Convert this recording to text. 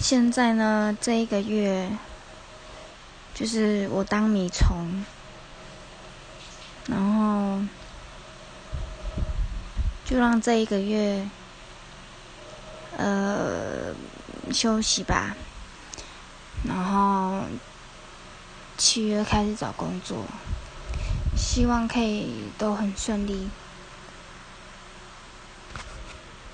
现在呢这一个月就是我当米虫然后就让这一个月呃休息吧然后七月开始找工作希望可以都很顺利。